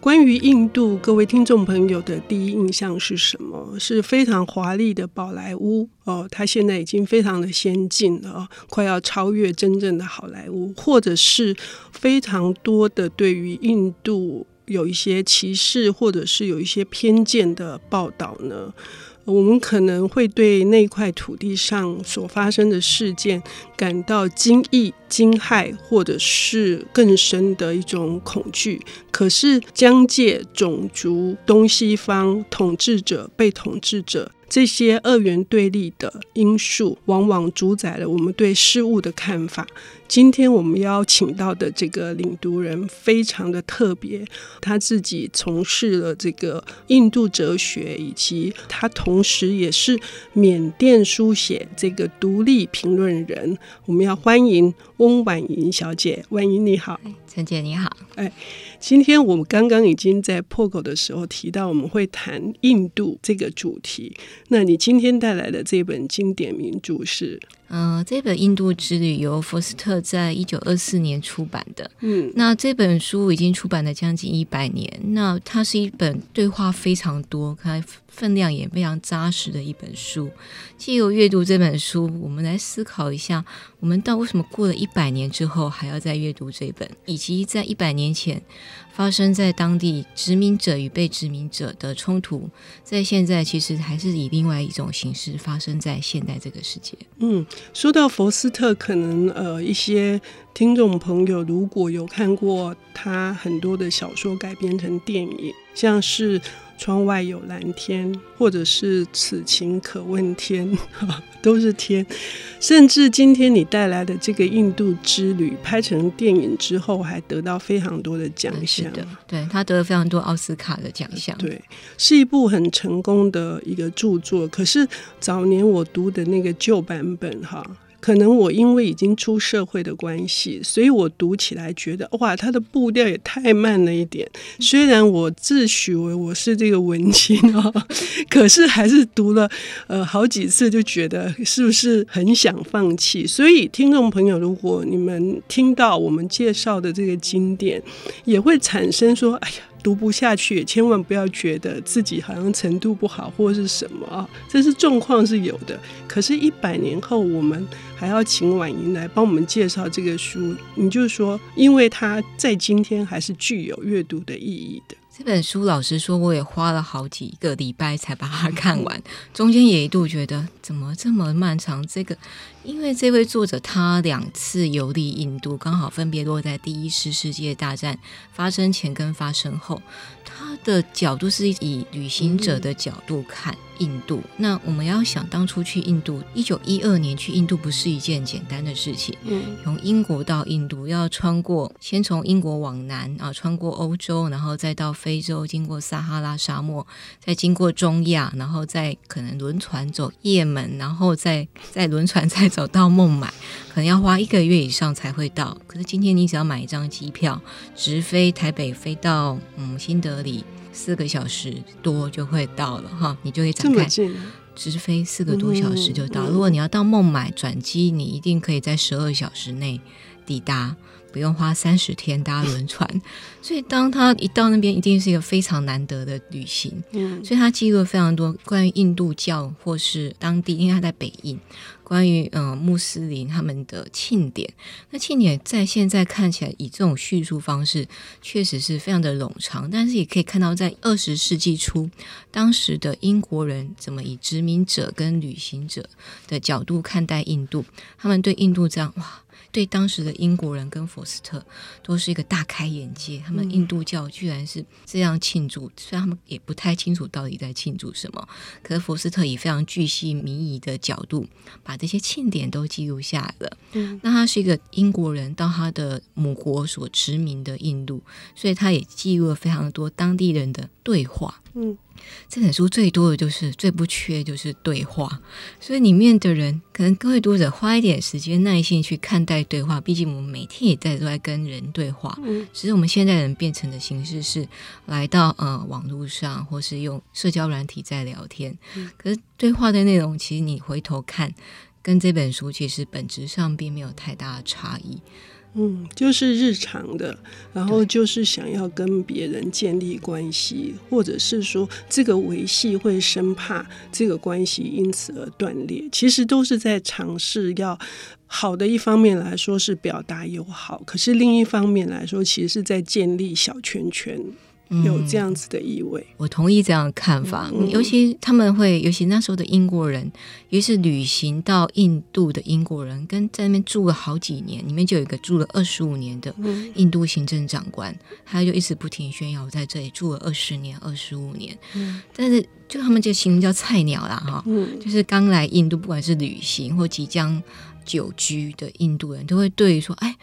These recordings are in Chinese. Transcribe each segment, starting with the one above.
关于印度，各位听众朋友的第一印象是什么？是非常华丽的宝莱坞哦，它现在已经非常的先进了，快要超越真正的好莱坞，或者是非常多的对于印度有一些歧视，或者是有一些偏见的报道呢？我们可能会对那块土地上所发生的事件感到惊异、惊骇，或者是更深的一种恐惧。可是，疆界、种族、东西方、统治者、被统治者。这些二元对立的因素，往往主宰了我们对事物的看法。今天我们邀请到的这个领读人非常的特别，他自己从事了这个印度哲学，以及他同时也是缅甸书写这个独立评论人。我们要欢迎翁婉莹小姐，婉莹你好，陈姐你好，哎。今天我们刚刚已经在破口的时候提到，我们会谈印度这个主题。那你今天带来的这本经典名著是？嗯、呃，这本《印度之旅》由福斯特在一九二四年出版的。嗯，那这本书已经出版了将近一百年。那它是一本对话非常多，看分量也非常扎实的一本书。借由阅读这本书，我们来思考一下，我们到为什么过了一百年之后还要再阅读这本，以及在一百年前发生在当地殖民者与被殖民者的冲突，在现在其实还是以另外一种形式发生在现代这个世界。嗯。说到佛斯特，可能呃一些听众朋友如果有看过他很多的小说改编成电影，像是《窗外有蓝天》或者是《此情可问天》，都是天。甚至今天你带来的这个印度之旅拍成电影之后，还得到非常多的奖项。对，他得了非常多奥斯卡的奖项。对，是一部很成功的一个著作。可是早年我读的那个旧版本，哈。可能我因为已经出社会的关系，所以我读起来觉得哇，它的步调也太慢了一点。虽然我自诩为我是这个文青哦，可是还是读了呃好几次，就觉得是不是很想放弃？所以听众朋友，如果你们听到我们介绍的这个经典，也会产生说，哎呀。读不下去也，千万不要觉得自己好像程度不好或是什么啊，这是状况是有的。可是，一百年后，我们还要请婉莹来帮我们介绍这个书，你就说，因为它在今天还是具有阅读的意义的。这本书，老实说，我也花了好几个礼拜才把它看完，中间也一度觉得怎么这么漫长。这个，因为这位作者他两次游历印度，刚好分别落在第一次世界大战发生前跟发生后。他的角度是以旅行者的角度看印度。那我们要想当初去印度，一九一二年去印度不是一件简单的事情。嗯，从英国到印度要穿过，先从英国往南啊，穿过欧洲，然后再到非洲，经过撒哈拉沙漠，再经过中亚，然后再可能轮船走叶门，然后再再轮船再走到孟买，可能要花一个月以上才会到。可是今天你只要买一张机票，直飞台北，飞到嗯新德里。四个小时多就会到了哈，你就可以展开直飞四个多小时就到。如果你要到孟买转机，你一定可以在十二小时内抵达，不用花三十天搭轮船。所以当他一到那边，一定是一个非常难得的旅行。所以他记录了非常多关于印度教或是当地，因为他在北印。关于嗯穆斯林他们的庆典，那庆典在现在看起来以这种叙述方式，确实是非常的冗长，但是也可以看到在二十世纪初，当时的英国人怎么以殖民者跟旅行者的角度看待印度，他们对印度这样哇。对当时的英国人跟佛斯特都是一个大开眼界，他们印度教居然是这样庆祝，虽然他们也不太清楚到底在庆祝什么，可是佛斯特以非常巨细靡遗的角度把这些庆典都记录下来了。嗯，那他是一个英国人到他的母国所殖民的印度，所以他也记录了非常多当地人的对话。嗯。这本书最多的就是最不缺就是对话，所以里面的人可能各位读者花一点时间耐心去看待对话，毕竟我们每天也在都在跟人对话。嗯，只是我们现在人变成的形式是来到呃网络上，或是用社交软体在聊天。嗯，可是对话的内容，其实你回头看，跟这本书其实本质上并没有太大的差异。嗯，就是日常的，然后就是想要跟别人建立关系，或者是说这个维系会生怕这个关系因此而断裂，其实都是在尝试要好的一方面来说是表达友好，可是另一方面来说，其实是在建立小圈圈。有这样子的意味，嗯，我同意这样的看法。嗯，尤其他们会，尤其那时候的英国人，尤其是旅行到印度的英国人，跟在那边住了好几年，里面就有一个住了二十五年的印度行政长官，嗯，他就一直不停宣扬我在这里住了二十年、二十五年。嗯，但是就他们这个形容叫菜鸟啦，哈，嗯，就是刚来印度，不管是旅行或即将久居的印度人，都会对于说，哎。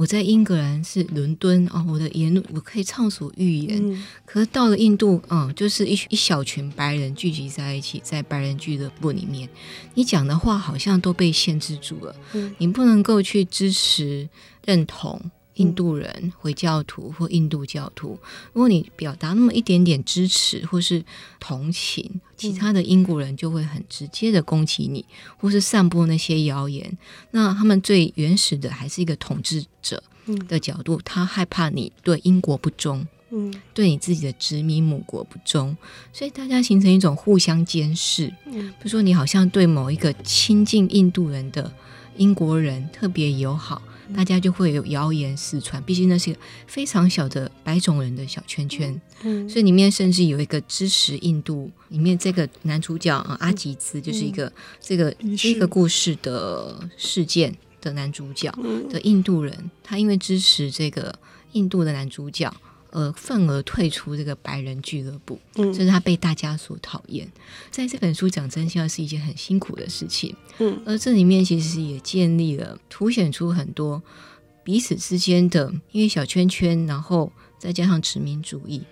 我在英格兰是伦敦哦，我的言论我可以畅所欲言。嗯、可是到了印度，嗯，就是一一小群白人聚集在一起，在白人俱乐部里面，你讲的话好像都被限制住了。嗯、你不能够去支持、认同印度人、回教徒或印度教徒。如果你表达那么一点点支持或是同情，其他的英国人就会很直接的攻击你，或是散播那些谣言。那他们最原始的还是一个统治者的角度，他害怕你对英国不忠，嗯，对你自己的殖民母国不忠，所以大家形成一种互相监视。嗯，比如说你好像对某一个亲近印度人的英国人特别友好。大家就会有谣言四传，毕竟那是一个非常小的白种人的小圈圈，嗯，所以里面甚至有一个支持印度，里面这个男主角啊阿吉兹就是一个、嗯、这个这个故事的事件的男主角的印度人，他因为支持这个印度的男主角。呃，愤而退出这个白人俱乐部，嗯，这是他被大家所讨厌。在这本书讲真相是一件很辛苦的事情，嗯，而这里面其实也建立了、凸显出很多彼此之间的，因为小圈圈，然后再加上殖民主义。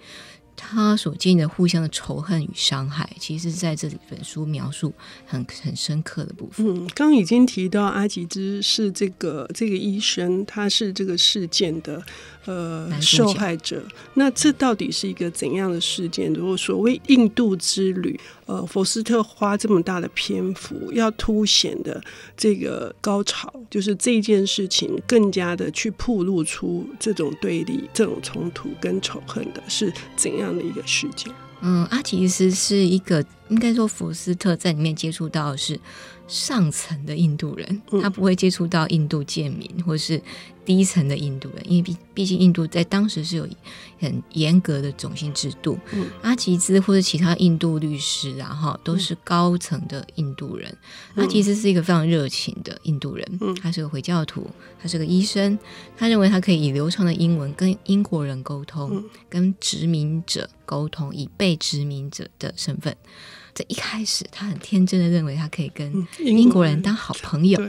他所经历的互相的仇恨与伤害，其实在这里本书描述很很深刻的部分。嗯，刚已经提到阿吉兹是这个这个医生，他是这个事件的呃受害者。那这到底是一个怎样的事件？如果所谓印度之旅，呃，佛斯特花这么大的篇幅要凸显的这个高潮，就是这件事情更加的去暴露出这种对立、这种冲突跟仇恨的是怎样样的一个事件？嗯，阿提斯是一个，应该说福斯特在里面接触到的是上层的印度人，他不会接触到印度贱民或是低层的印度人，因为毕毕竟印度在当时是有很严格的种姓制度。嗯、阿吉兹或者其他印度律师，啊，哈都是高层的印度人。嗯、阿吉兹是一个非常热情的印度人，嗯、他是个回教徒，他是个医生，他认为他可以以流畅的英文跟英国人沟通，嗯、跟殖民者沟通，以被殖民者的身份。在一开始，他很天真的认为他可以跟英国人当好朋友，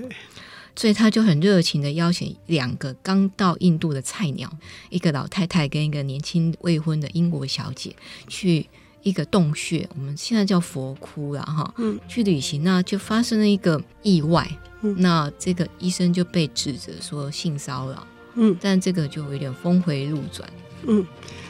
所以他就很热情的邀请两个刚到印度的菜鸟，一个老太太跟一个年轻未婚的英国小姐，去一个洞穴，我们现在叫佛窟了哈，嗯，去旅行，那就发生了一个意外，嗯，那这个医生就被指责说性骚扰，嗯，但这个就有点峰回路转，嗯。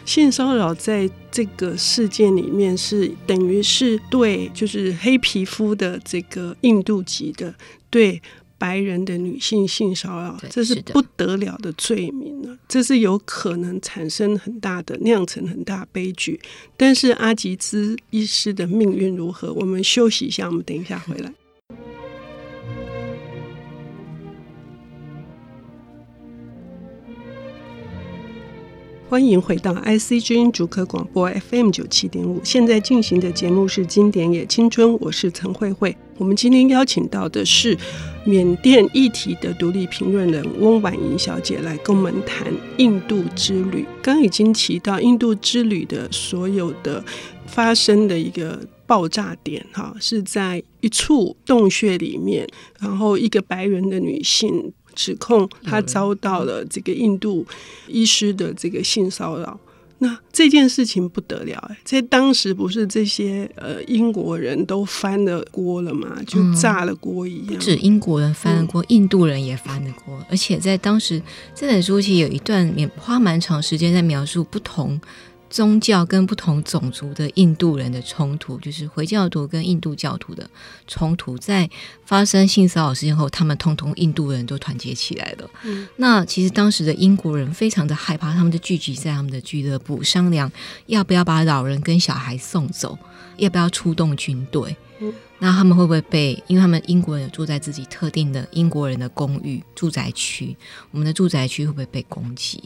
性骚扰在这个事件里面是等于是对，就是黑皮肤的这个印度籍的对白人的女性性骚扰，这是不得了的罪名了，这是有可能产生很大的酿成很大悲剧。但是阿吉兹医师的命运如何？我们休息一下，我们等一下回来。欢迎回到 ICG 主客广播 FM 九七点五，现在进行的节目是《经典也青春》，我是陈慧慧。我们今天邀请到的是缅甸议题的独立评论人翁婉莹小姐来跟我们谈印度之旅。刚已经提到印度之旅的所有的发生的一个爆炸点，哈，是在一处洞穴里面，然后一个白人的女性。指控他遭到了这个印度医师的这个性骚扰，那这件事情不得了哎，在当时不是这些呃英国人都翻了锅了吗？就炸了锅一样。不止英国人翻了锅，嗯、印度人也翻了锅。而且在当时这本书其实有一段也花蛮长时间在描述不同。宗教跟不同种族的印度人的冲突，就是回教徒跟印度教徒的冲突，在发生性骚扰事件后，他们通通印度人都团结起来了。那其实当时的英国人非常的害怕，他们就聚集在他们的俱乐部商量，要不要把老人跟小孩送走，要不要出动军队。嗯那他们会不会被？因为他们英国人有住在自己特定的英国人的公寓住宅区，我们的住宅区会不会被攻击？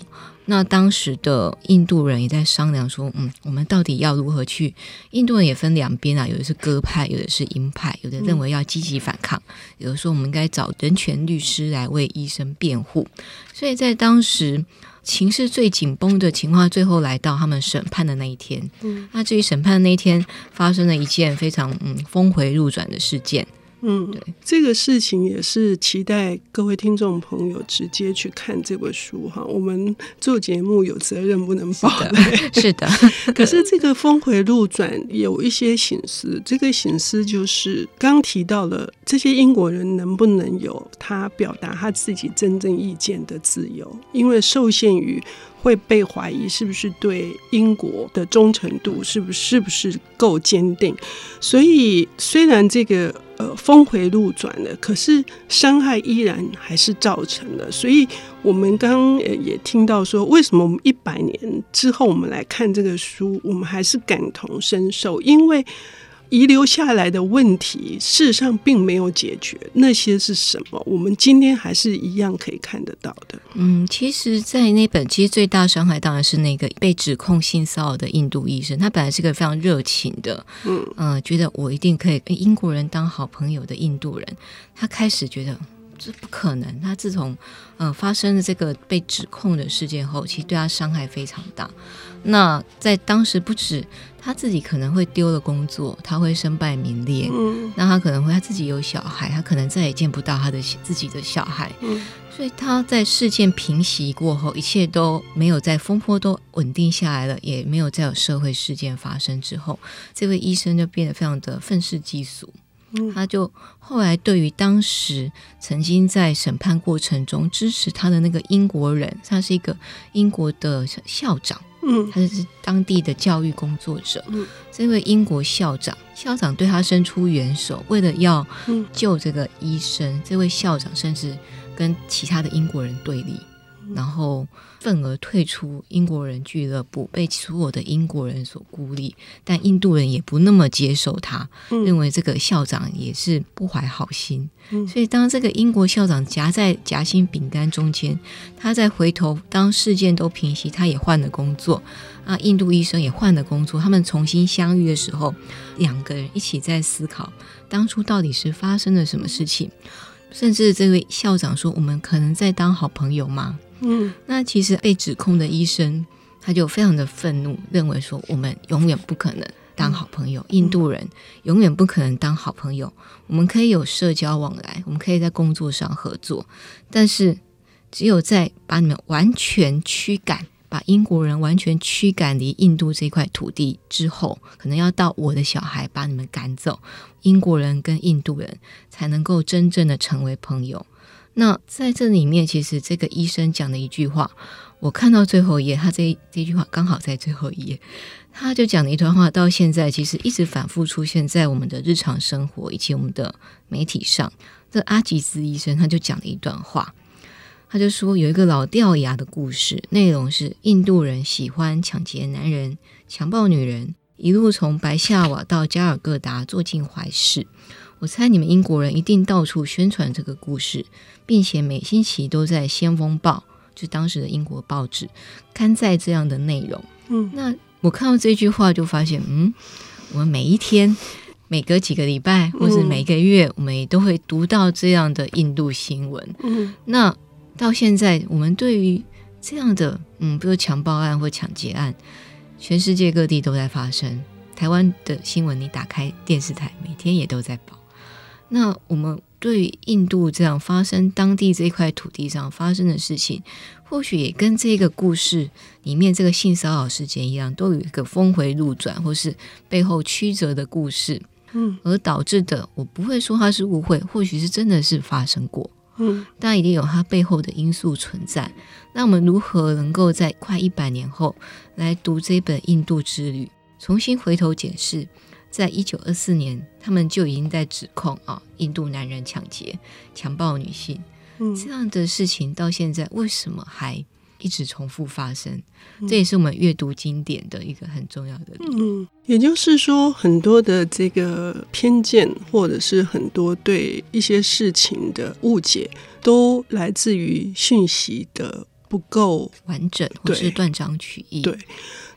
那当时的印度人也在商量说，嗯，我们到底要如何去？印度人也分两边啊，有的是鸽派，有的是鹰派，有的认为要积极反抗，有的说我们应该找人权律师来为医生辩护。所以在当时。情势最紧绷的情况，最后来到他们审判的那一天。嗯，那至于审判的那一天，发生了一件非常嗯峰回路转的事件。嗯，对，这个事情也是期待各位听众朋友直接去看这本书哈。我们做节目有责任不能爆雷，是的。可是这个峰回路转有一些醒思，这个醒思就是刚提到了这些英国人能不能有他表达他自己真正意见的自由，因为受限于。会被怀疑是不是对英国的忠诚度是不是是不是够坚定？所以虽然这个峰回路转了，可是伤害依然还是造成了。所以我们刚刚也听到说，为什么我们一百年之后我们来看这个书，我们还是感同身受，因为。遗留下来的问题，事实上并没有解决。那些是什么？我们今天还是一样可以看得到的。嗯，其实，在那本，其实最大伤害当然是那个被指控性骚扰的印度医生。他本来是个非常热情的，嗯觉得我一定可以跟英国人当好朋友的印度人。他开始觉得这不可能。他自从呃发生了这个被指控的事件后，其实对他伤害非常大。那在当时不止。他自己可能会丢了工作，他会身败名裂。嗯，那他可能会他自己有小孩，他可能再也见不到他的自己的小孩。嗯，所以他在事件平息过后，一切都没有在风波都稳定下来了，也没有再有社会事件发生之后，这位医生就变得非常的愤世嫉俗。嗯，他就后来对于当时曾经在审判过程中支持他的那个英国人，他是一个英国的校长。嗯，他是当地的教育工作者。嗯，这位英国校长，校长对他伸出援手，为了要救这个医生，这位校长甚至跟其他的英国人对立。然后愤而退出英国人俱乐部，被所有的英国人所孤立。但印度人也不那么接受他，嗯、认为这个校长也是不怀好心。嗯、所以当这个英国校长夹在夹心饼干中间，他再回头，当事件都平息，他也换了工作。啊，印度医生也换了工作。他们重新相遇的时候，两个人一起在思考当初到底是发生了什么事情。甚至这位校长说：“我们可能在当好朋友吗？”嗯，那其实被指控的医生他就非常的愤怒，认为说我们永远不可能当好朋友，印度人永远不可能当好朋友。我们可以有社交往来，我们可以在工作上合作，但是只有在把你们完全驱赶，把英国人完全驱赶离印度这块土地之后，可能要到我的小孩把你们赶走，英国人跟印度人才能够真正的成为朋友。那在这里面，其实这个医生讲的一句话，我看到最后一页，他这这句话刚好在最后一页，他就讲了一段话，到现在其实一直反复出现在我们的日常生活以及我们的媒体上。这阿吉兹医生他就讲了一段话，他就说有一个老掉牙的故事，内容是印度人喜欢抢劫男人、强暴女人，一路从白夏瓦到加尔各答做尽坏事。我猜你们英国人一定到处宣传这个故事，并且每星期都在《先锋报》就当时的英国报纸刊载这样的内容。嗯，那我看到这句话就发现，嗯，我们每一天、每隔几个礼拜，或是每个月，我们也都会读到这样的印度新闻。嗯，那到现在，我们对于这样的，嗯，比如强暴案或抢劫案，全世界各地都在发生。台湾的新闻，你打开电视台，每天也都在报。那我们对于印度这样发生当地这块土地上发生的事情，或许也跟这个故事里面这个性骚扰事件一样，都有一个峰回路转，或是背后曲折的故事。嗯，而导致的，我不会说它是误会，或许是真的是发生过。嗯，但一定有它背后的因素存在。那我们如何能够在快一百年后来读这本《印度之旅》，重新回头检视，在一九二四年，他们就已经在指控啊，印度男人抢劫、强暴女性，嗯，这样的事情到现在为什么还一直重复发生？这也是我们阅读经典的一个很重要的理由。嗯，也就是说，很多的这个偏见，或者是很多对一些事情的误解，都来自于讯息的不够完整，或是断章取义。对。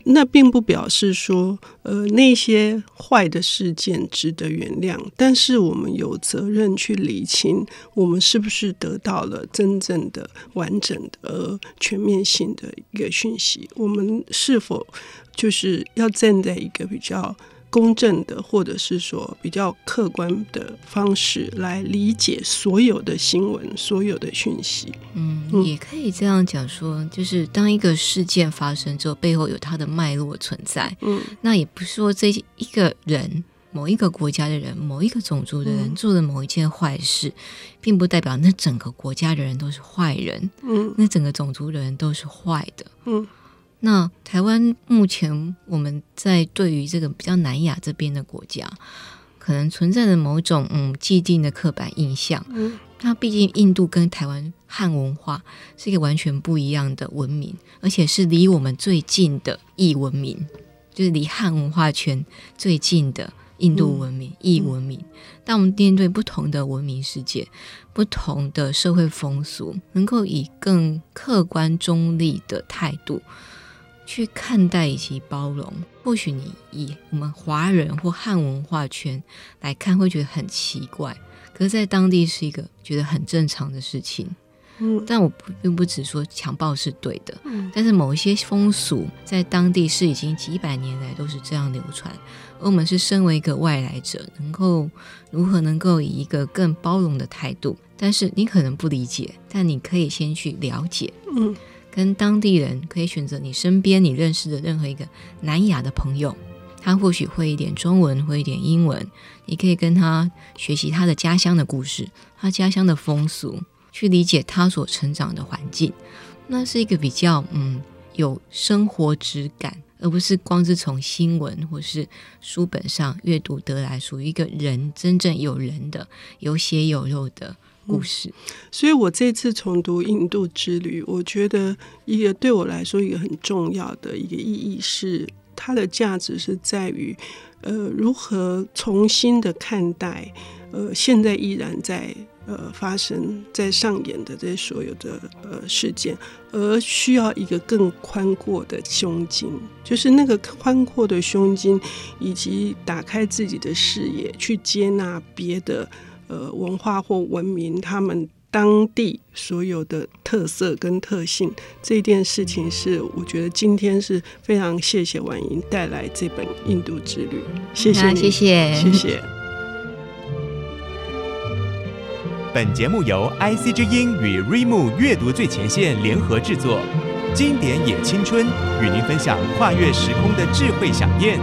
那并不表示说，呃，那些坏的事件值得原谅，但是我们有责任去理清，我们是不是得到了真正的、完整的、全面性的一个讯息？我们是否就是要站在一个比较公正的，或者是说比较客观的方式来理解所有的新闻、所有的讯息。嗯，也可以这样讲说，就是当一个事件发生之后，背后有它的脉络存在。嗯，那也不是说这一个人、某一个国家的人、某一个种族的人做了某一件坏事，并不代表那整个国家的人都是坏人。嗯，那整个种族的人都是坏的。嗯。那台湾目前我们在对于这个比较南亚这边的国家，可能存在着某种嗯既定的刻板印象。嗯，那毕竟印度跟台湾汉文化是一个完全不一样的文明，而且是离我们最近的异文明，就是离汉文化圈最近的印度文明、异文明。当我们面对不同的文明世界、不同的社会风俗，能够以更客观中立的态度。去看待以及包容，或许你以我们华人或汉文化圈来看，会觉得很奇怪，可是，在当地是一个觉得很正常的事情。嗯，但我不并不只说强暴是对的，嗯，但是某一些风俗在当地是已经几百年来都是这样流传，而我们是身为一个外来者，能够如何能够以一个更包容的态度？但是你可能不理解，但你可以先去了解，嗯。跟当地人可以选择你身边你认识的任何一个南亚的朋友，他或许会一点中文，会一点英文，你可以跟他学习他的家乡的故事，他家乡的风俗，去理解他所成长的环境。那是一个比较嗯有生活质感，而不是光是从新闻或是书本上阅读得来，属于一个人真正有人的有血有肉的。故事，所以我这次重读《印度之旅》，我觉得一个对我来说一个很重要的一个意义是，它的价值是在于，呃，如何重新的看待，呃，现在依然在呃发生在上演的这所有的呃事件，而需要一个更宽阔的胸襟，就是那个宽阔的胸襟，以及打开自己的视野，去接纳别的。呃，文化或文明，他们当地所有的特色跟特性，这件事情是我觉得今天是非常谢谢婉莹带来这本《印度之旅》，谢谢你，谢谢，谢谢。本节目由 IC 之音与 rimu 阅读最前线联合制作，经典也青春与您分享跨越时空的智慧饗宴。